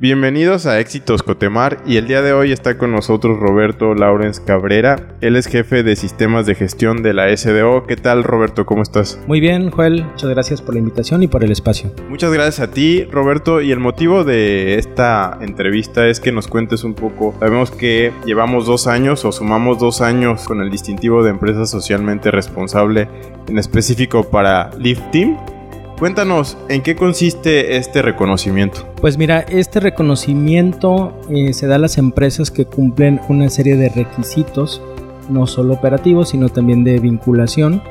Bienvenidos a Éxitos Cotemar y el día de hoy está con nosotros Roberto Laurens Cabrera. Él es jefe de sistemas de gestión de la SDO. ¿Qué tal Roberto? ¿Cómo estás? Muy bien, Joel. Muchas gracias por la invitación y por el espacio. Muchas gracias a ti, Roberto. Y el motivo de esta entrevista es que nos cuentes un poco. Sabemos que llevamos dos años o sumamos dos años con el distintivo de empresa socialmente responsable, en específico para Lift Team Cuéntanos, ¿en qué consiste este reconocimiento? Pues mira, este reconocimiento eh, se da a las empresas que cumplen una serie de requisitos, no solo operativos, sino también de vinculación,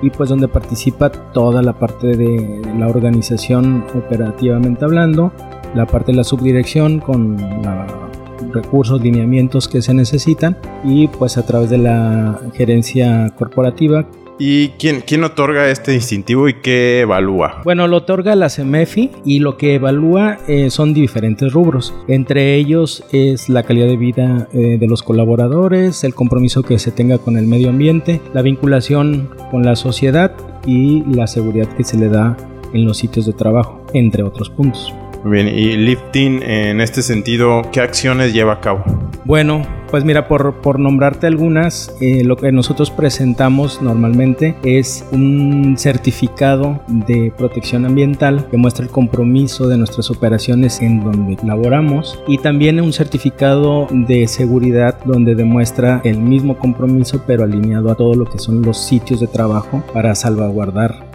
y pues donde participa toda la parte de la organización operativamente hablando, la parte de la subdirección con los recursos, lineamientos que se necesitan, y pues a través de la gerencia corporativa ¿Y quién, quién otorga este distintivo y qué evalúa? Bueno, lo otorga la CEMEFI y lo que evalúa eh, son diferentes rubros. Entre ellos es la calidad de vida eh, de los colaboradores, el compromiso que se tenga con el medio ambiente, la vinculación con la sociedad y la seguridad que se le da en los sitios de trabajo, entre otros puntos. Bien, y Lifting en este sentido, ¿qué acciones lleva a cabo? Bueno, pues mira, por, por nombrarte algunas, eh, lo que nosotros presentamos normalmente es un certificado de protección ambiental que muestra el compromiso de nuestras operaciones en donde laboramos y también un certificado de seguridad donde demuestra el mismo compromiso pero alineado a todo lo que son los sitios de trabajo para salvaguardar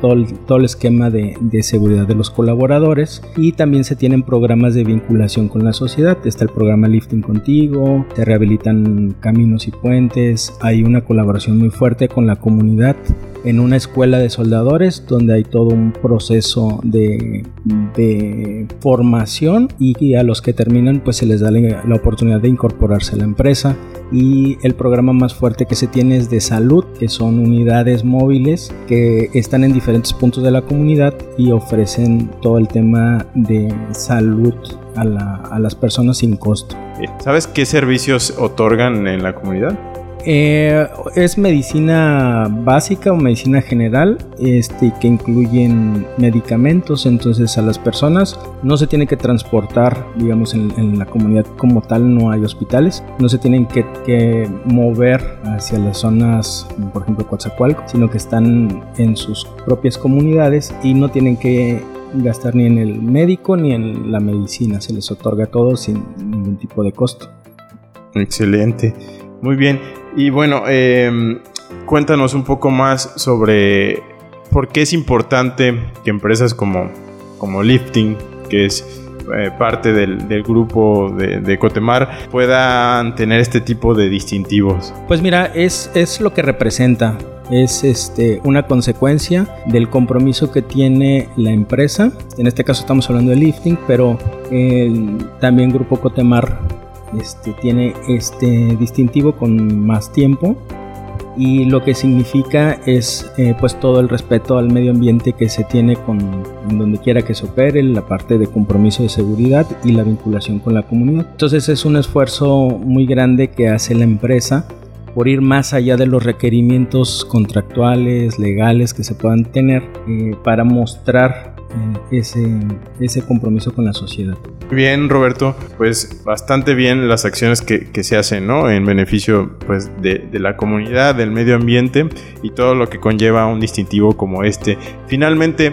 todo, el, esquema de, seguridad de los colaboradores. Y también se tienen programas de vinculación con la sociedad. Está el programa Lifting Contigo, te rehabilitan caminos y puentes, hay una colaboración muy fuerte con la comunidad en una escuela de soldadores donde hay todo un proceso de, formación y, a los que terminan pues se les da la, oportunidad de incorporarse a la empresa y el programa más fuerte que se tiene es de salud que son unidades móviles que están en diferentes puntos de la comunidad y ofrecen todo el tema de salud a, a las personas sin costo. ¿Sabes qué servicios otorgan en la comunidad? Eh, es medicina básica o medicina general, este, que incluyen medicamentos, entonces a las personas no se tiene que transportar, digamos, en, la comunidad como tal no hay hospitales, no se tienen que, mover hacia las zonas, por ejemplo, Coatzacoalco, sino que están en sus propias comunidades y no tienen que gastar ni en el médico ni en la medicina, se les otorga todo sin ningún tipo de costo. Excelente. Muy bien. Y bueno, em, cuéntanos un poco más sobre por qué es importante que empresas como, como Lifting, que es eh, parte del, grupo de, Cotemar, puedan tener este tipo de distintivos. Pues mira, es, es lo que representa. Es este, una consecuencia del compromiso que tiene la empresa. En este caso estamos hablando de lifting, pero también Grupo Cotemar este, tiene este distintivo con más tiempo y lo que significa es eh, pues todo el respeto al medio ambiente que se tiene con donde quiera que se opere, la parte de compromiso de seguridad y la vinculación con la comunidad. Entonces es un esfuerzo muy grande que hace la empresa por ir más allá de los requerimientos contractuales, legales que se puedan tener eh, para mostrar ese, ese compromiso con la sociedad. Bien, Roberto, pues bastante bien las acciones que, que se hacen, ¿no? En beneficio pues, de, de, la comunidad, del medio ambiente y todo lo que conlleva un distintivo como este. Finalmente,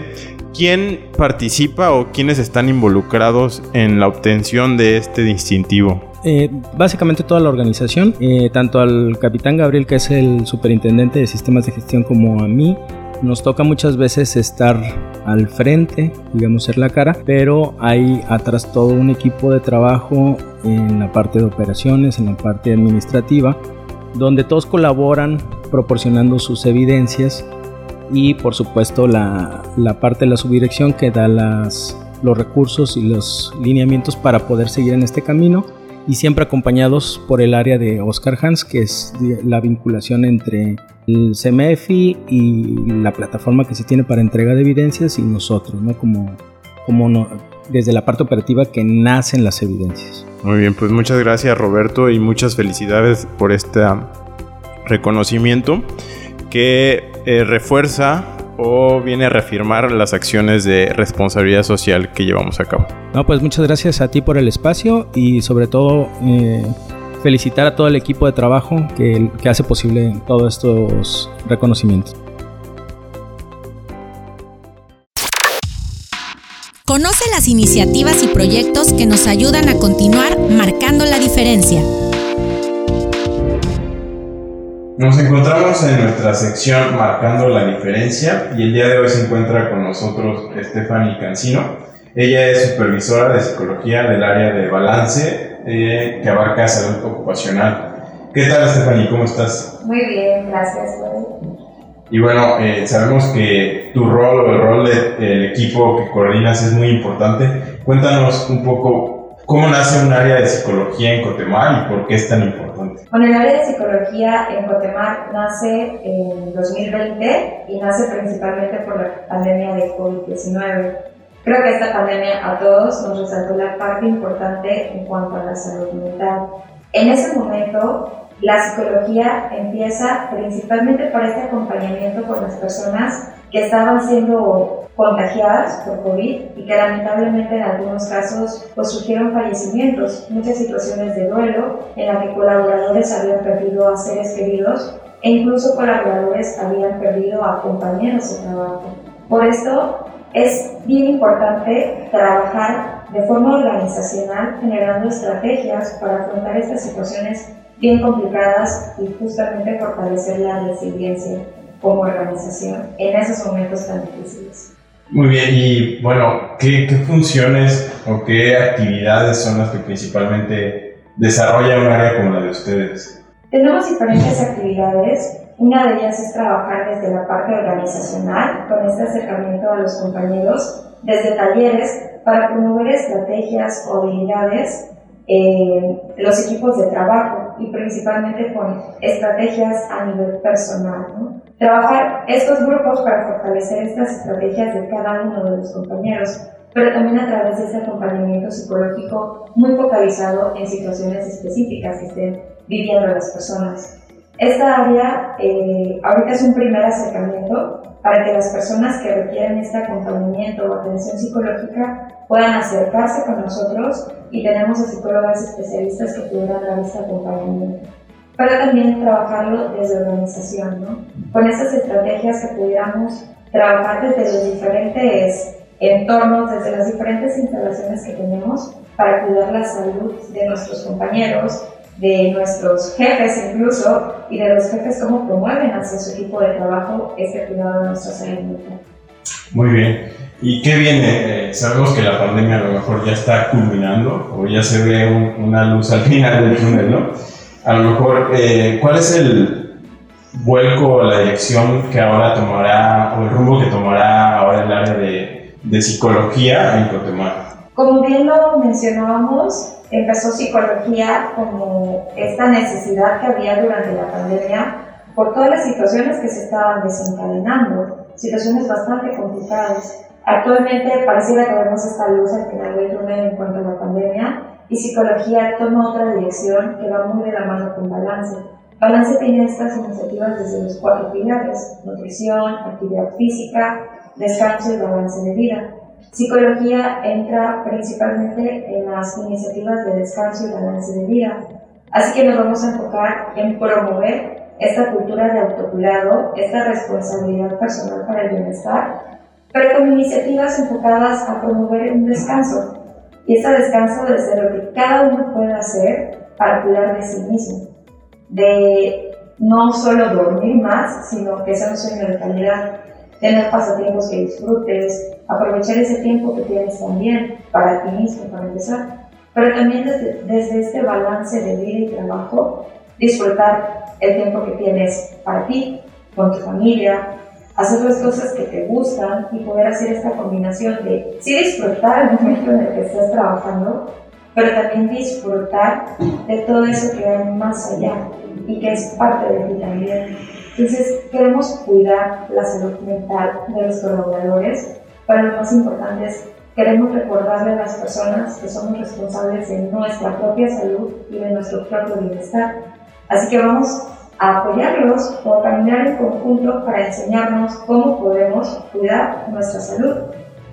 ¿quién participa o quiénes están involucrados en la obtención de este distintivo? Eh, básicamente toda la organización, eh, tanto al capitán Gabriel, que es el superintendente de sistemas de gestión, como a mí, nos toca muchas veces estar al frente, digamos ser la cara, pero hay atrás todo un equipo de trabajo en la parte de operaciones, en la parte administrativa, donde todos colaboran proporcionando sus evidencias y por supuesto la, parte de la subdirección que da las, los recursos y los lineamientos para poder seguir en este camino y siempre acompañados por el área de Oscar Hans, que es la vinculación entre el CMFI y la plataforma que se tiene para entrega de evidencias y nosotros, ¿no? Como, como no, desde la parte operativa que nacen las evidencias. Muy bien, pues muchas gracias Roberto y muchas felicidades por este reconocimiento que eh, refuerza o viene a reafirmar las acciones de responsabilidad social que llevamos a cabo. No, pues muchas gracias a ti por el espacio y sobre todo eh, felicitar a todo el equipo de trabajo que, que hace posible todos estos reconocimientos. Conoce las iniciativas y proyectos que nos ayudan a continuar marcando la diferencia. Nos encontramos en nuestra sección Marcando la Diferencia y el día de hoy se encuentra con nosotros Stephanie Cancino. Ella es supervisora de psicología del área de balance eh, que abarca salud ocupacional. ¿Qué tal Stephanie? ¿Cómo estás? Muy bien, gracias. Y bueno, eh, sabemos que tu rol o el rol del equipo que coordinas es muy importante. Cuéntanos un poco ¿Cómo nace un área de psicología en Cotemar y por qué es tan importante? Bueno, el área de psicología en Cotemar nace en 2020 y nace principalmente por la pandemia de COVID-19. Creo que esta pandemia a todos nos resaltó la parte importante en cuanto a la salud mental. En ese momento, la psicología empieza principalmente por este acompañamiento con las personas que estaban siendo contagiadas por COVID y que lamentablemente en algunos casos pues surgieron fallecimientos, muchas situaciones de duelo en las que colaboradores habían perdido a seres queridos e incluso colaboradores habían perdido a compañeros de trabajo. Por esto es bien importante trabajar de forma organizacional generando estrategias para afrontar estas situaciones bien complicadas y justamente fortalecer la resiliencia como organización en esos momentos tan difíciles. Muy bien, y bueno, ¿qué, ¿qué, funciones o qué actividades son las que principalmente desarrolla un área como la de ustedes? Tenemos diferentes actividades. Una de ellas es trabajar desde la parte organizacional, con este acercamiento a los compañeros, desde talleres para promover estrategias o habilidades en los equipos de trabajo y principalmente con estrategias a nivel personal. ¿no? Trabajar estos grupos para fortalecer estas estrategias de cada uno de los compañeros, pero también a través de ese acompañamiento psicológico muy focalizado en situaciones específicas que estén viviendo las personas. Esta área eh, ahorita es un primer acercamiento para que las personas que requieren este acompañamiento o atención psicológica puedan acercarse con nosotros y tenemos a psicólogas especialistas que pudieran dar este acompañamiento pero también trabajarlo desde organización, ¿no? Con esas estrategias que pudiéramos trabajar desde los diferentes entornos, desde las diferentes instalaciones que tenemos para cuidar la salud de nuestros compañeros, de nuestros jefes incluso, y de los jefes cómo promueven hacia su equipo de trabajo este cuidado de nuestra salud. Muy bien. ¿Y qué viene? Eh, sabemos que la pandemia a lo mejor ya está culminando o ya se ve una luz al final del túnel, ¿no? A lo mejor, eh, ¿cuál es el vuelco o la dirección que ahora tomará, o el rumbo que tomará ahora el área de, de psicología en Cotemar? Como bien lo mencionábamos, empezó psicología como esta necesidad que había durante la pandemia por todas las situaciones que se estaban desencadenando, situaciones bastante complicadas. Actualmente pareciera que vemos esta luz al final del túnel en cuanto a la pandemia, y psicología toma otra dirección que va muy de la mano con balance. Balance tiene estas iniciativas desde los cuatro pilares, nutrición, actividad física, descanso y balance de vida. Psicología entra principalmente en las iniciativas de descanso y balance de vida. Así que nos vamos a enfocar en promover esta cultura de autocuidado, esta responsabilidad personal para el bienestar, pero con iniciativas enfocadas a promover un descanso, y ese descanso desde lo que cada uno puede hacer para cuidar de sí mismo. De no solo dormir más, sino que sea un sueño de calidad. Tener pasatiempos que disfrutes, aprovechar ese tiempo que tienes también para ti mismo, para empezar. Pero también desde, desde este balance de vida y trabajo, disfrutar el tiempo que tienes para ti, con tu familia, hacer las cosas que te gustan y poder hacer esta combinación de sí disfrutar el momento en el que estás trabajando, pero también disfrutar de todo eso que hay más allá y que es parte de ti también. Entonces, queremos cuidar la salud mental de los colaboradores, pero lo más importante es queremos recordarle a las personas que somos responsables de nuestra propia salud y de nuestro propio bienestar. Así que vamos a apoyarlos o a caminar en conjunto para enseñarnos cómo podemos cuidar nuestra salud,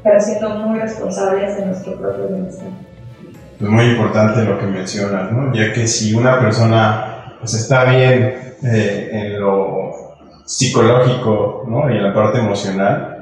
pero siendo muy responsables de nuestro propio bienestar. Es muy importante lo que mencionas, ¿no? ya que si una persona pues, está bien eh, en lo psicológico ¿no? y en la parte emocional,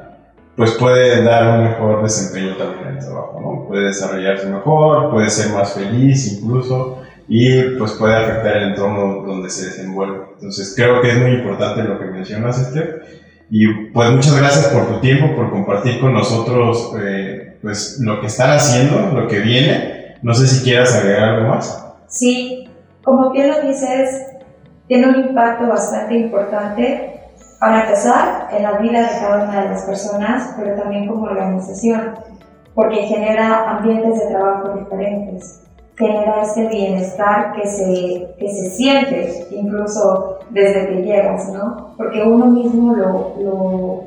pues puede dar un mejor desempeño también en el trabajo, ¿no? Puede desarrollarse mejor, puede ser más feliz incluso y pues puede afectar el entorno donde se desenvuelve. Entonces creo que es muy importante lo que mencionas, Esther. Y pues muchas gracias por tu tiempo, por compartir con nosotros eh, pues lo que están haciendo, lo que viene. No sé si quieras agregar algo más. Sí, como bien lo dices, tiene un impacto bastante importante para empezar en la vida de cada una de las personas, pero también como organización, porque genera ambientes de trabajo diferentes, genera este bienestar que se, que se siente incluso desde que llegas, ¿no? Porque uno mismo lo, lo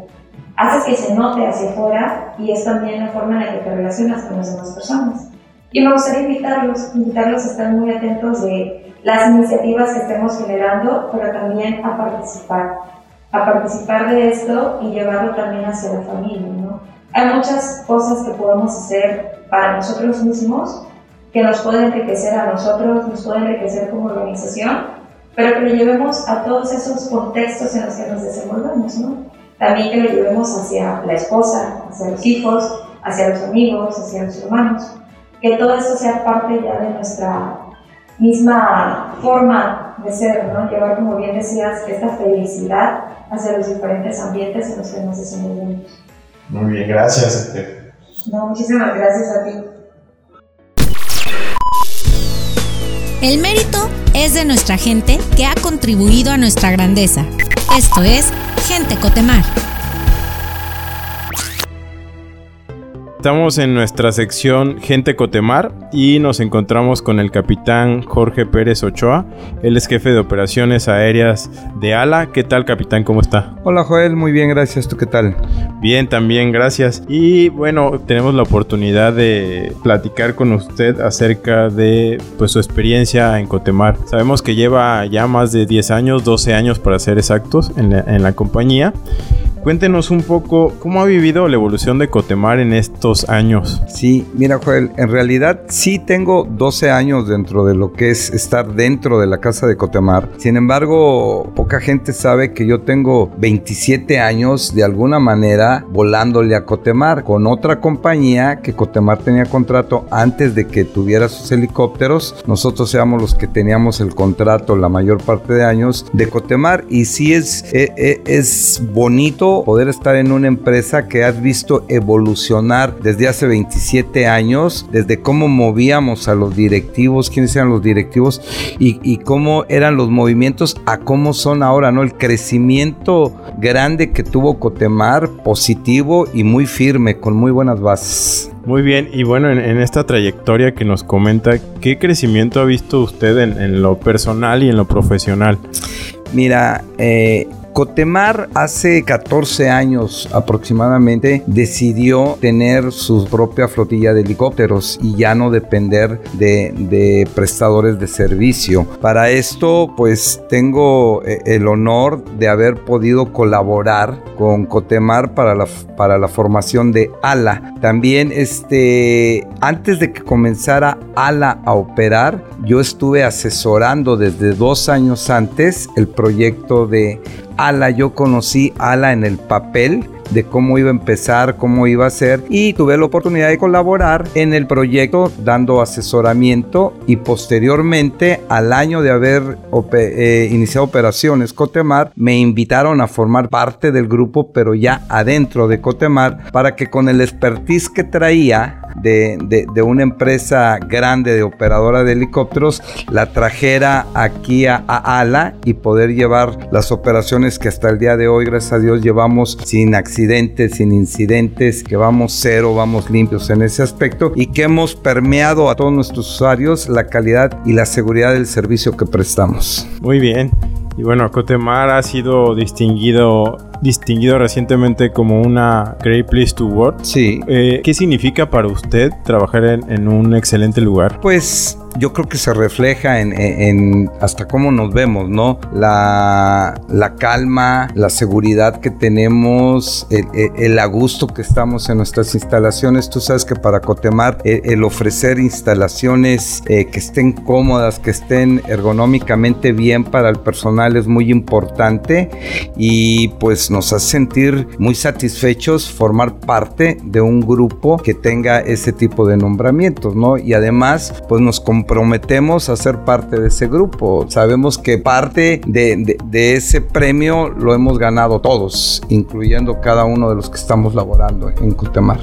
haces que se note hacia afuera y es también la forma en la que te relacionas con las demás personas. Y me gustaría invitarlos, invitarlos a estar muy atentos de las iniciativas que estemos generando, pero también a participar a participar de esto y llevarlo también hacia la familia, ¿no? Hay muchas cosas que podemos hacer para nosotros mismos que nos pueden enriquecer a nosotros, nos pueden enriquecer como organización, pero que lo llevemos a todos esos contextos en los que nos desenvolvemos, ¿no? También que lo llevemos hacia la esposa, hacia los hijos, hacia los amigos, hacia los hermanos. Que todo esto sea parte ya de nuestra misma forma de ser, ¿no? Llevar, como bien decías, esta felicidad hacia los diferentes ambientes en los que nos desenvolvemos. Muy bien, gracias. No, muchísimas gracias a ti. El mérito es de nuestra gente que ha contribuido a nuestra grandeza. Esto es Gente Cotemar. Estamos en nuestra sección Gente Cotemar y nos encontramos con el capitán Jorge Pérez Ochoa. Él es jefe de operaciones aéreas de ALA. ¿Qué tal, capitán? ¿Cómo está? Hola, Joel. Muy bien, gracias. ¿Tú qué tal? Bien, también, gracias. Y bueno, tenemos la oportunidad de platicar con usted acerca de pues, su experiencia en Cotemar. Sabemos que lleva ya más de 10 años, 12 años para ser exactos, en la, en la compañía. Cuéntenos un poco cómo ha vivido la evolución de Cotemar en estos años. Sí, mira Joel, en realidad sí tengo 12 años dentro de lo que es estar dentro de la casa de Cotemar. Sin embargo, poca gente sabe que yo tengo 27 años de alguna manera volándole a Cotemar con otra compañía que Cotemar tenía contrato antes de que tuviera sus helicópteros. Nosotros éramos los que teníamos el contrato la mayor parte de años de Cotemar y sí es, es, e, es bonito poder estar en una empresa que has visto evolucionar desde hace 27 años, desde cómo movíamos a los directivos, quiénes eran los directivos y, cómo eran los movimientos a cómo son ahora, ¿no? El crecimiento grande que tuvo Cotemar, positivo y muy firme, con muy buenas bases. Muy bien, y bueno, en, esta trayectoria que nos comenta, ¿qué crecimiento ha visto usted en, en lo personal y en lo profesional? Mira, eh, Cotemar hace 14 años aproximadamente decidió tener su propia flotilla de helicópteros y ya no depender de, prestadores de servicio. Para esto pues tengo eh, el honor de haber podido colaborar con Cotemar para la, para la formación de ALA. También este, antes de que comenzara ALA a operar, yo estuve asesorando desde dos años antes el proyecto de ALA, yo conocí ALA en el papel de cómo iba a empezar, cómo iba a ser y tuve la oportunidad de colaborar en el proyecto dando asesoramiento y posteriormente al año de haber eh, iniciado operaciones Cotemar me invitaron a formar parte del grupo pero ya adentro de Cotemar para que con el expertise que traía de, una empresa grande de operadora de helicópteros la trajera aquí a, a, ALA y poder llevar las operaciones que hasta el día de hoy, gracias a Dios, llevamos sin accidentes accidentes, sin incidentes, que vamos cero, vamos limpios en ese aspecto y que hemos permeado a todos nuestros usuarios la calidad y la seguridad del servicio que prestamos. Muy bien. Y bueno, Cotemar ha sido distinguido distinguido recientemente como una Great Place to Work. Sí. Eh, ¿Qué significa para usted trabajar en, en un excelente lugar? Pues yo creo que se refleja en, hasta cómo nos vemos, ¿no? La, la calma, la seguridad que tenemos, el, el, gusto que estamos en nuestras instalaciones. Tú sabes que para Cotemar el, ofrecer instalaciones eh, que estén cómodas, que estén ergonómicamente bien para el personal es muy importante y pues nos hace sentir muy satisfechos formar parte de un grupo que tenga ese tipo de nombramientos, ¿no? Y además pues nos comprometemos a ser parte de ese grupo. Sabemos que parte de, ese premio lo hemos ganado todos, incluyendo cada uno de los que estamos laborando en Cutemar.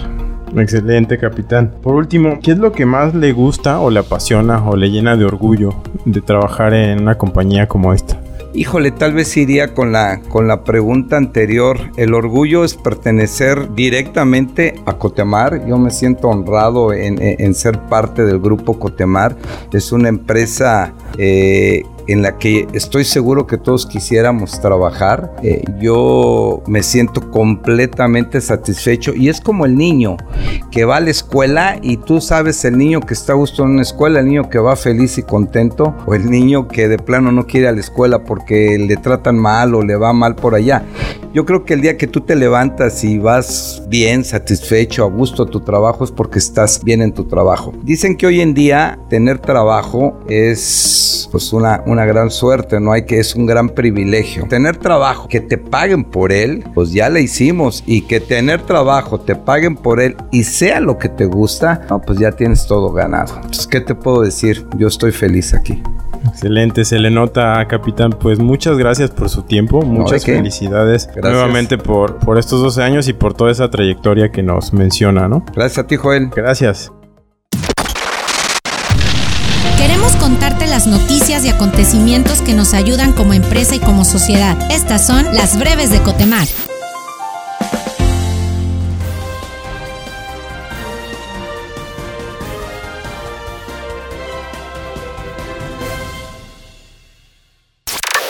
Excelente, capitán. Por último, ¿qué es lo que más le gusta o le apasiona o le llena de orgullo de trabajar en una compañía como esta? Híjole, tal vez iría con la, con la pregunta anterior. El orgullo es pertenecer directamente a Cotemar. Yo me siento honrado en, ser parte del grupo Cotemar. Es una empresa eh, en la que estoy seguro que todos quisiéramos trabajar. Eh, yo me siento completamente satisfecho y es como el niño que va a la escuela y tú sabes el niño que está gusto en una escuela, el niño que va feliz y contento o el niño que de plano no quiere a la escuela porque le tratan mal o le va mal por allá. Yo creo que el día que tú te levantas y vas bien, satisfecho, a gusto a tu trabajo es porque estás bien en tu trabajo. Dicen que hoy en día tener trabajo es pues una gran suerte, no hay que es un gran privilegio. Tener trabajo, que te paguen por él, pues ya le hicimos y que tener trabajo, te paguen por él y sea lo que te gusta, no, pues ya tienes todo ganado. Entonces, ¿qué te puedo decir? Yo estoy feliz aquí. Excelente, se le nota, capitán. Pues muchas gracias por su tiempo, muchas felicidades nuevamente por, por estos 12 años y por toda esa trayectoria que nos menciona, ¿no? Gracias a ti, Joel. Gracias. Queremos contarte las noticias acontecimientos que nos ayudan como empresa y como sociedad. Estas son las breves de Cotemar.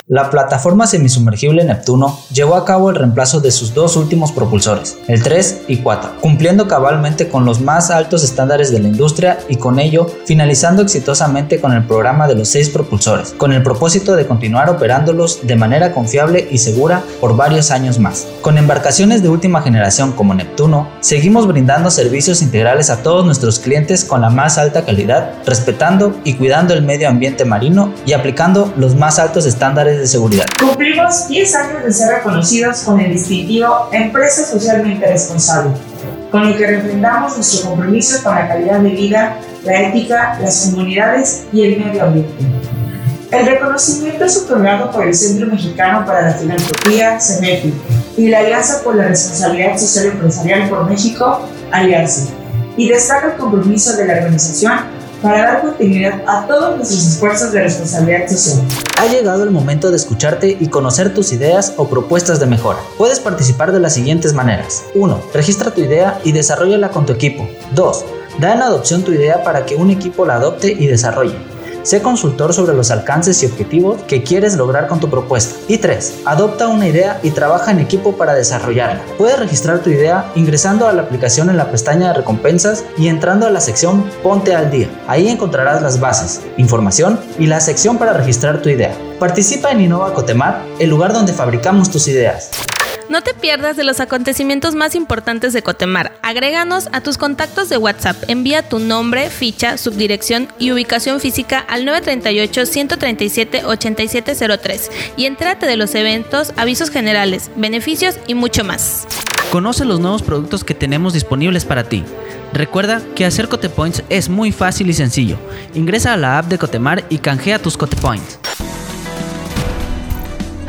La plataforma semisumergible Neptuno llevó a cabo el reemplazo de sus dos últimos propulsores, el 3 y 4, cumpliendo cabalmente con los más altos estándares de la industria y con ello finalizando exitosamente con el programa de los seis propulsores, con el propósito de continuar operándolos de manera confiable y segura por varios años más. Con embarcaciones de última generación como Neptuno, seguimos brindando servicios integrales a todos nuestros clientes con la más alta calidad, respetando y cuidando el medio ambiente marino y aplicando los más altos estándares de seguridad. Cumplimos 10 años de ser reconocidos con el distintivo Empresa Socialmente Responsable, con el que refrendamos nuestro compromiso con la calidad de vida, la ética, las comunidades y el medio ambiente. El reconocimiento es otorgado por el Centro Mexicano para la Filantropía, CEMEFI, y la Alianza por la Responsabilidad Social Empresarial por México, Alianza, y destaca el compromiso de la organización para dar continuidad a todos nuestros esfuerzos de responsabilidad social. Ha llegado el momento de escucharte y conocer tus ideas o propuestas de mejora. Puedes participar de las siguientes maneras. 1. Registra tu idea y desarrollala con tu equipo. 2. Da en adopción tu idea para que un equipo la adopte y desarrolle. Sé consultor sobre los alcances y objetivos que quieres lograr con tu propuesta. Y 3. Adopta una idea y trabaja en equipo para desarrollarla. Puedes registrar tu idea ingresando a la aplicación en la pestaña de recompensas y entrando a la sección Ponte al día. Ahí encontrarás las bases, información y la sección para registrar tu idea. Participa en Innova Cotemar, el lugar donde fabricamos tus ideas. No te pierdas de los acontecimientos más importantes de Cotemar. Agréganos a tus contactos de WhatsApp. Envía tu nombre, ficha, subdirección y ubicación física al 938-137-8703 y entrate de los eventos, avisos generales, beneficios y mucho más. Conoce los nuevos productos que tenemos disponibles para ti. Recuerda que hacer Cotepoints es muy fácil y sencillo. Ingresa a la app de Cotemar y canjea tus Cotepoints.